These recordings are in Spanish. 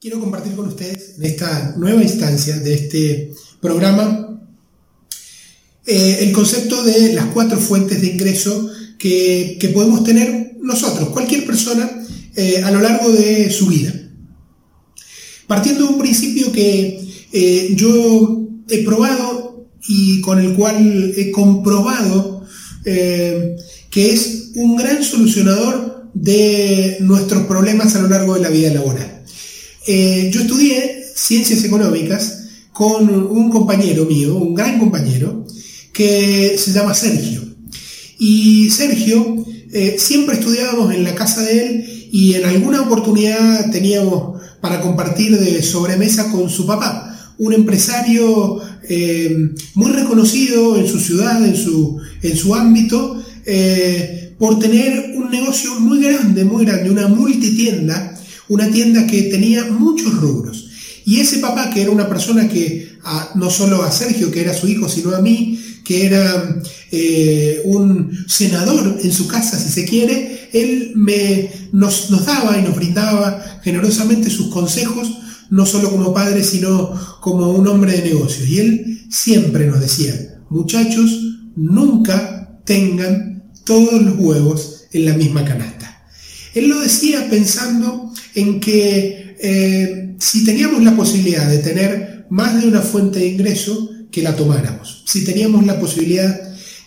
Quiero compartir con ustedes en esta nueva instancia de este programa eh, el concepto de las cuatro fuentes de ingreso que, podemos tener nosotros, cualquier persona, eh, a lo largo de su vida. Partiendo de un principio que eh, yo he probado y con el cual he comprobado que es un gran solucionador de nuestros problemas a lo largo de la vida laboral. Yo estudié ciencias económicas con un compañero mío, un gran compañero, que se llama Sergio. Y Sergio, eh, siempre estudiábamos en la casa de él y en alguna oportunidad teníamos para compartir de sobremesa con su papá, un empresario eh, muy reconocido en su ciudad, en su, en su ámbito, eh, por tener un negocio muy grande, muy grande, una multitienda, una tienda que tenía muchos rubros. Y ese papá, que era una persona que no solo a Sergio, que era su hijo, sino a mí, que era eh, un senador en su casa, si se quiere, él me, nos, nos daba y nos brindaba generosamente sus consejos, no solo como padre, sino como un hombre de negocios. Y él siempre nos decía, muchachos, nunca tengan todos los huevos en la misma canasta. Él lo decía pensando en que eh, si teníamos la posibilidad de tener más de una fuente de ingreso, que la tomáramos. Si teníamos la posibilidad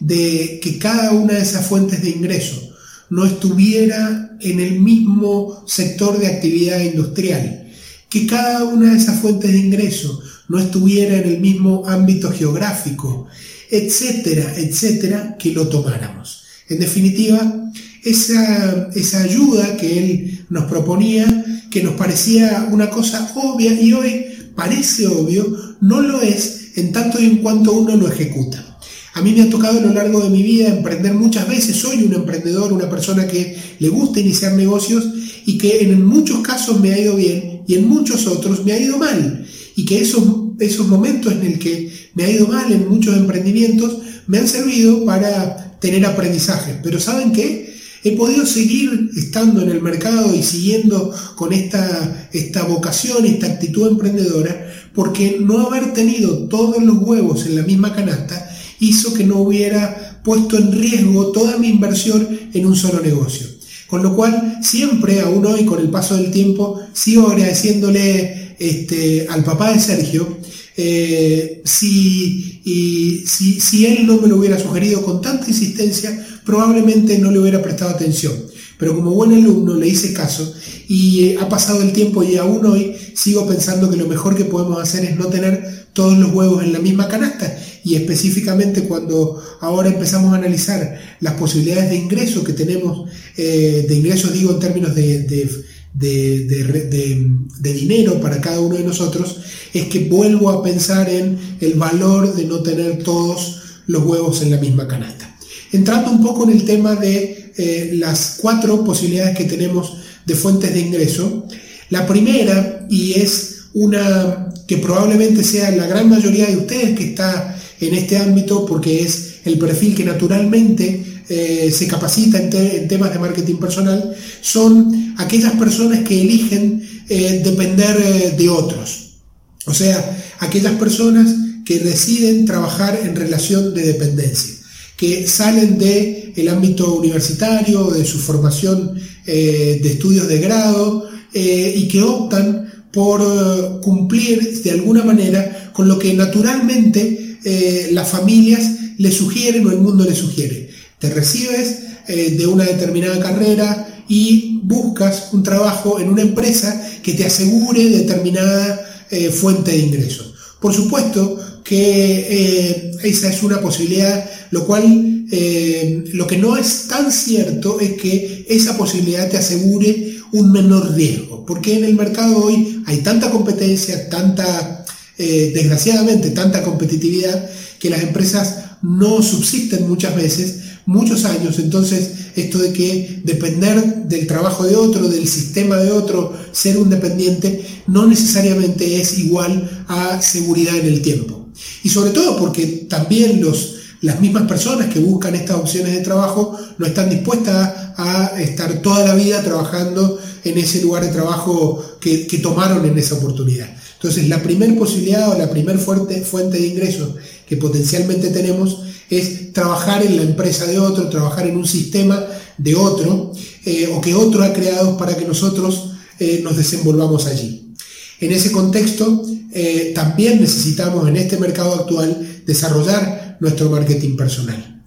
de que cada una de esas fuentes de ingreso no estuviera en el mismo sector de actividad industrial, que cada una de esas fuentes de ingreso no estuviera en el mismo ámbito geográfico, etcétera, etcétera, que lo tomáramos. En definitiva, esa, esa ayuda que él nos proponía, que nos parecía una cosa obvia y hoy parece obvio, no lo es en tanto y en cuanto uno lo ejecuta. A mí me ha tocado a lo largo de mi vida emprender muchas veces, soy un emprendedor, una persona que le gusta iniciar negocios y que en muchos casos me ha ido bien y en muchos otros me ha ido mal. Y que esos, esos momentos en el que me ha ido mal en muchos emprendimientos me han servido para tener aprendizaje. Pero ¿saben qué? He podido seguir estando en el mercado y siguiendo con esta, esta vocación, esta actitud emprendedora, porque no haber tenido todos los huevos en la misma canasta hizo que no hubiera puesto en riesgo toda mi inversión en un solo negocio. Con lo cual, siempre, aún hoy, con el paso del tiempo, sigo agradeciéndole este, al papá de Sergio, eh, si, si, si él no me lo hubiera sugerido con tanta insistencia, probablemente no le hubiera prestado atención. Pero como buen alumno le hice caso y ha pasado el tiempo y aún hoy sigo pensando que lo mejor que podemos hacer es no tener todos los huevos en la misma canasta y específicamente cuando ahora empezamos a analizar las posibilidades de ingreso que tenemos, eh, de ingresos digo en términos de, dinero para cada uno de nosotros, es que vuelvo a pensar en el valor de no tener todos los huevos en la misma canasta. Entrando un poco en el tema de eh, las cuatro posibilidades que tenemos de fuentes de ingreso, la primera, y es una que probablemente sea la gran mayoría de ustedes que está en este ámbito porque es el perfil que naturalmente eh, se capacita en, temas de marketing personal, son aquellas personas que eligen eh, depender de otros. O sea, aquellas personas que deciden trabajar en relación de dependencia que salen del el ámbito universitario, de su formación eh, de estudios de grado eh, y que optan por eh, cumplir de alguna manera con lo que naturalmente las familias le sugieren o el mundo le sugiere. Te recibes de una determinada carrera y buscas un trabajo en una empresa que te asegure determinada fuente de ingresos. Por supuesto que esa es una posibilidad lo cual, eh, lo que no es tan cierto es que esa posibilidad te asegure un menor riesgo. Porque en el mercado hoy hay tanta competencia, tanta, eh, desgraciadamente, tanta competitividad, que las empresas no subsisten muchas veces, muchos años. Entonces, esto de que depender del trabajo de otro, del sistema de otro, ser un dependiente, no necesariamente es igual a seguridad en el tiempo. Y sobre todo porque también los, las mismas personas que buscan estas opciones de trabajo no están dispuestas a estar toda la vida trabajando en ese lugar de trabajo que, tomaron en esa oportunidad. Entonces, la primera posibilidad o la primera fuente de ingresos que potencialmente tenemos es trabajar en la empresa de otro, trabajar en un sistema de otro, eh, o que otro ha creado para que nosotros eh, nos desenvolvamos allí. En ese contexto, eh, también necesitamos en este mercado actual desarrollar nuestro marketing personal.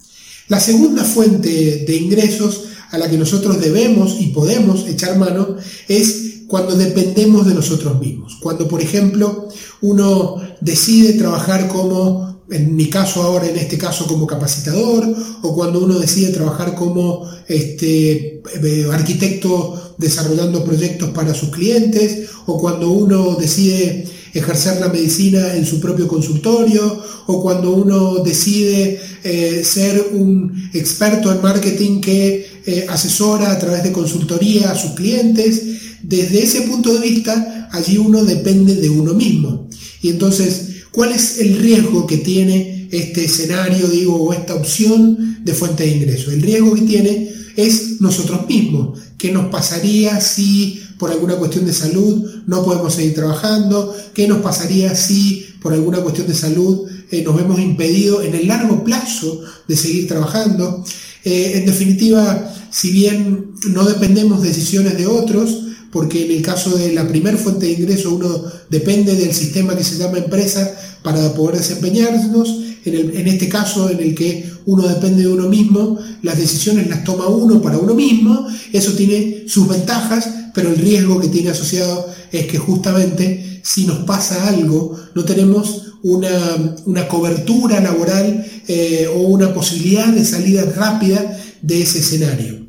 La segunda fuente de ingresos a la que nosotros debemos y podemos echar mano es cuando dependemos de nosotros mismos. Cuando, por ejemplo, uno decide trabajar como en mi caso ahora, en este caso como capacitador, o cuando uno decide trabajar como este, eh, arquitecto desarrollando proyectos para sus clientes, o cuando uno decide ejercer la medicina en su propio consultorio, o cuando uno decide eh, ser un experto en marketing que eh, asesora a través de consultoría a sus clientes. Desde ese punto de vista, allí uno depende de uno mismo. Y entonces, ¿Cuál es el riesgo que tiene este escenario, digo, o esta opción de fuente de ingreso? El riesgo que tiene es nosotros mismos. ¿Qué nos pasaría si por alguna cuestión de salud no podemos seguir trabajando? ¿Qué nos pasaría si por alguna cuestión de salud eh, nos vemos impedidos en el largo plazo de seguir trabajando? Eh, en definitiva, si bien no dependemos de decisiones de otros, porque en el caso de la primera fuente de ingreso uno depende del sistema que se llama empresa para poder desempeñarnos. En, este caso en el que uno depende de uno mismo, las decisiones las toma uno para uno mismo, eso tiene sus ventajas, pero el riesgo que tiene asociado es que justamente si nos pasa algo, no tenemos una, cobertura laboral eh, o una posibilidad de salida rápida de ese escenario.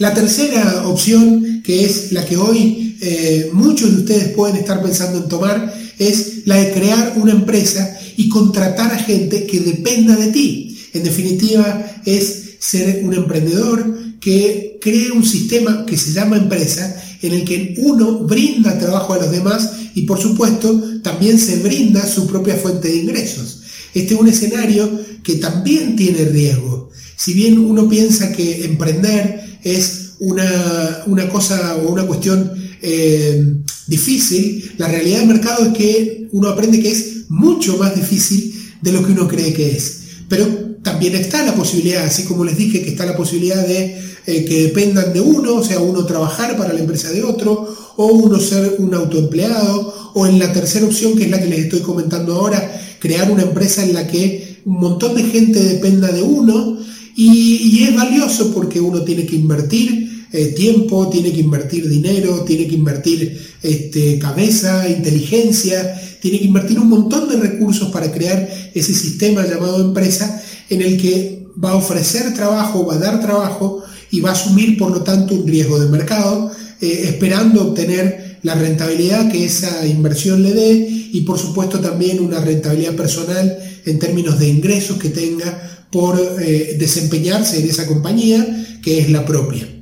La tercera opción, que es la que hoy eh, muchos de ustedes pueden estar pensando en tomar, es la de crear una empresa y contratar a gente que dependa de ti. En definitiva, es ser un emprendedor que cree un sistema que se llama empresa, en el que uno brinda trabajo a los demás y por supuesto también se brinda su propia fuente de ingresos. Este es un escenario que también tiene riesgo. Si bien uno piensa que emprender es una, cosa o una cuestión eh, difícil, la realidad del mercado es que uno aprende que es mucho más difícil de lo que uno cree que es. Pero también está la posibilidad, así como les dije que está la posibilidad de eh, que dependan de uno, o sea, uno trabajar para la empresa de otro, o uno ser un autoempleado, o en la tercera opción, que es la que les estoy comentando ahora, crear una empresa en la que un montón de gente dependa de uno y, es valioso porque uno tiene que invertir eh, tiempo, tiene que invertir dinero, tiene que invertir este, cabeza, inteligencia, tiene que invertir un montón de recursos para crear ese sistema llamado empresa en el que va a ofrecer trabajo, va a dar trabajo y va a asumir por lo tanto un riesgo de mercado, eh, esperando obtener la rentabilidad que esa inversión le dé y por supuesto también una rentabilidad personal en términos de ingresos que tenga por eh, desempeñarse en esa compañía que es la propia.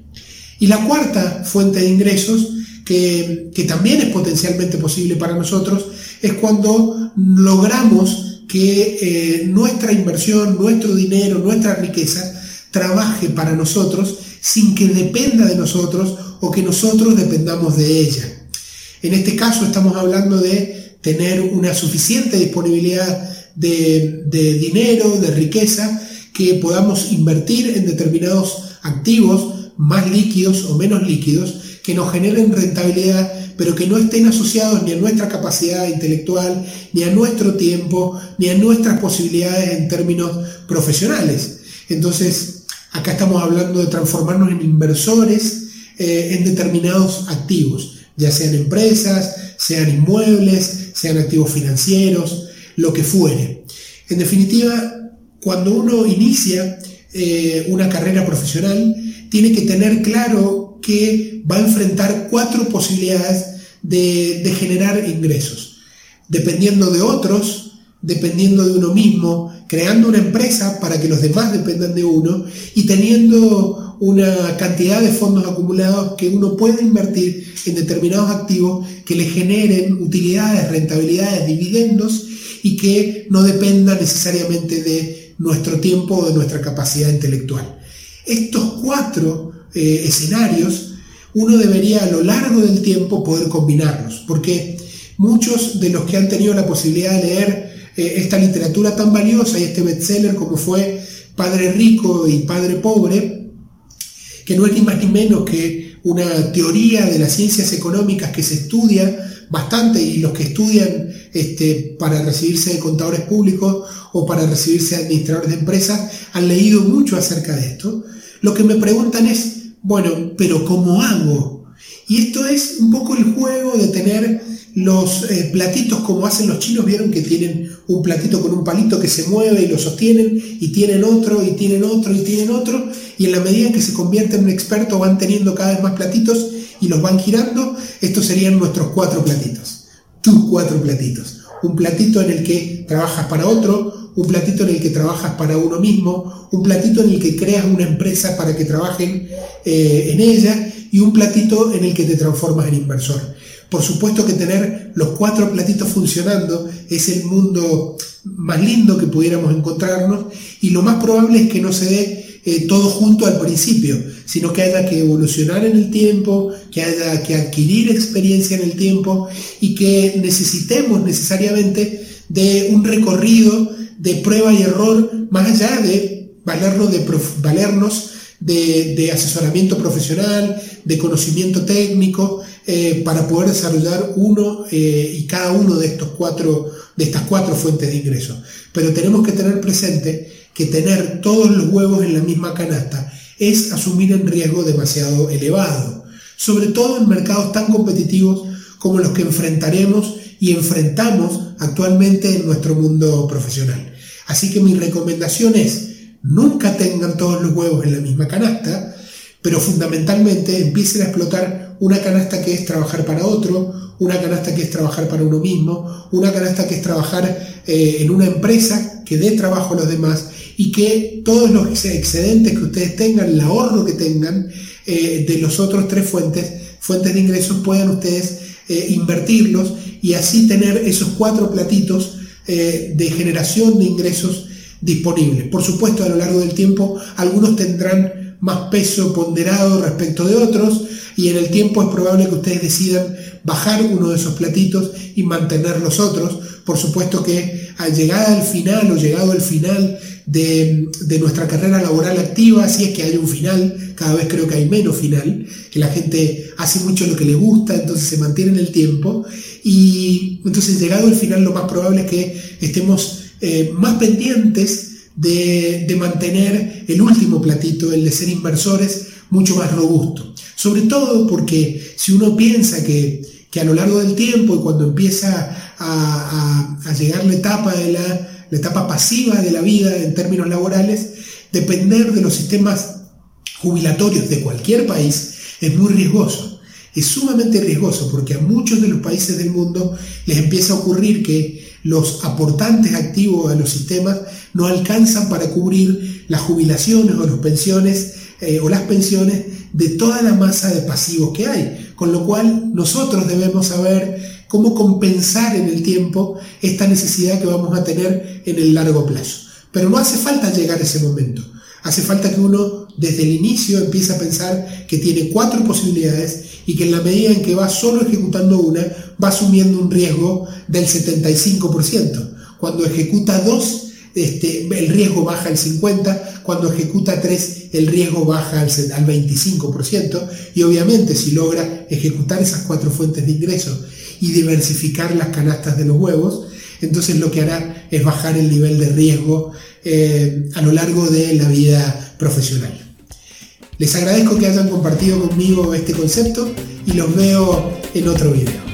Y la cuarta fuente de ingresos, que, también es potencialmente posible para nosotros, es cuando logramos que eh, nuestra inversión, nuestro dinero, nuestra riqueza trabaje para nosotros sin que dependa de nosotros o que nosotros dependamos de ella. En este caso estamos hablando de tener una suficiente disponibilidad de, dinero, de riqueza, que podamos invertir en determinados activos más líquidos o menos líquidos que nos generen rentabilidad, pero que no estén asociados ni a nuestra capacidad intelectual, ni a nuestro tiempo, ni a nuestras posibilidades en términos profesionales. Entonces, acá estamos hablando de transformarnos en inversores eh, en determinados activos, ya sean empresas, sean inmuebles, sean activos financieros, lo que fuere. En definitiva, cuando uno inicia eh, una carrera profesional, tiene que tener claro que va a enfrentar cuatro posibilidades de, generar ingresos. Dependiendo de otros, dependiendo de uno mismo, creando una empresa para que los demás dependan de uno y teniendo una cantidad de fondos acumulados que uno puede invertir en determinados activos que le generen utilidades, rentabilidades, dividendos y que no dependan necesariamente de nuestro tiempo o de nuestra capacidad intelectual. Estos cuatro eh, escenarios uno debería a lo largo del tiempo poder combinarlos, porque muchos de los que han tenido la posibilidad de leer eh, esta literatura tan valiosa y este bestseller como fue Padre Rico y Padre Pobre, que no es ni más ni menos que una teoría de las ciencias económicas que se estudia bastante y los que estudian este, para recibirse de contadores públicos o para recibirse de administradores de empresas han leído mucho acerca de esto. Lo que me preguntan es, bueno, pero ¿cómo hago? Y esto es un poco el juego de tener los eh, platitos como hacen los chinos, vieron que tienen un platito con un palito que se mueve y lo sostienen, y tienen otro, y tienen otro, y tienen otro, y en la medida que se convierten en un experto van teniendo cada vez más platitos y los van girando, estos serían nuestros cuatro platitos, tus cuatro platitos. Un platito en el que trabajas para otro, un platito en el que trabajas para uno mismo, un platito en el que creas una empresa para que trabajen eh, en ella y un platito en el que te transformas en inversor. Por supuesto que tener los cuatro platitos funcionando es el mundo más lindo que pudiéramos encontrarnos y lo más probable es que no se dé eh, todo junto al principio, sino que haya que evolucionar en el tiempo, que haya que adquirir experiencia en el tiempo y que necesitemos necesariamente de un recorrido de prueba y error más allá de valernos de, valernos de, asesoramiento profesional, de conocimiento técnico, eh, para poder desarrollar uno eh, y cada uno de, estos cuatro, de estas cuatro fuentes de ingresos. Pero tenemos que tener presente que tener todos los huevos en la misma canasta es asumir un riesgo demasiado elevado, sobre todo en mercados tan competitivos como los que enfrentaremos y enfrentamos actualmente en nuestro mundo profesional. Así que mi recomendación es, nunca tengan todos los huevos en la misma canasta, pero fundamentalmente empiecen a explotar una canasta que es trabajar para otro, una canasta que es trabajar para uno mismo, una canasta que es trabajar eh, en una empresa que dé trabajo a los demás y que todos los excedentes que ustedes tengan, el ahorro que tengan eh, de los otros tres fuentes, fuentes de ingresos, puedan ustedes eh, invertirlos y así tener esos cuatro platitos de generación de ingresos disponibles. Por supuesto, a lo largo del tiempo, algunos tendrán más peso ponderado respecto de otros y en el tiempo es probable que ustedes decidan bajar uno de esos platitos y mantener los otros. Por supuesto que al llegar al final o llegado al final de, nuestra carrera laboral activa, si es que hay un final, cada vez creo que hay menos final, que la gente hace mucho lo que le gusta, entonces se mantiene en el tiempo y entonces llegado al final lo más probable es que estemos eh, más pendientes de, mantener el último platito, el de ser inversores, mucho más robusto. Sobre todo porque si uno piensa que, a lo largo del tiempo y cuando empieza a, llegar la etapa, de la, la etapa pasiva de la vida en términos laborales, depender de los sistemas jubilatorios de cualquier país es muy riesgoso. Es sumamente riesgoso porque a muchos de los países del mundo les empieza a ocurrir que los aportantes activos a los sistemas no alcanzan para cubrir las jubilaciones o las pensiones eh, o las pensiones de toda la masa de pasivos que hay. Con lo cual nosotros debemos saber cómo compensar en el tiempo esta necesidad que vamos a tener en el largo plazo. Pero no hace falta llegar a ese momento. Hace falta que uno desde el inicio empiece a pensar que tiene cuatro posibilidades y que en la medida en que va solo ejecutando una, va asumiendo un riesgo del 75%. Cuando ejecuta dos, este, el riesgo baja al 50%, cuando ejecuta tres, el riesgo baja al, al 25%, y obviamente si logra ejecutar esas cuatro fuentes de ingresos y diversificar las canastas de los huevos, entonces lo que hará es bajar el nivel de riesgo eh, a lo largo de la vida profesional. Les agradezco que hayan compartido conmigo este concepto y los veo en otro video.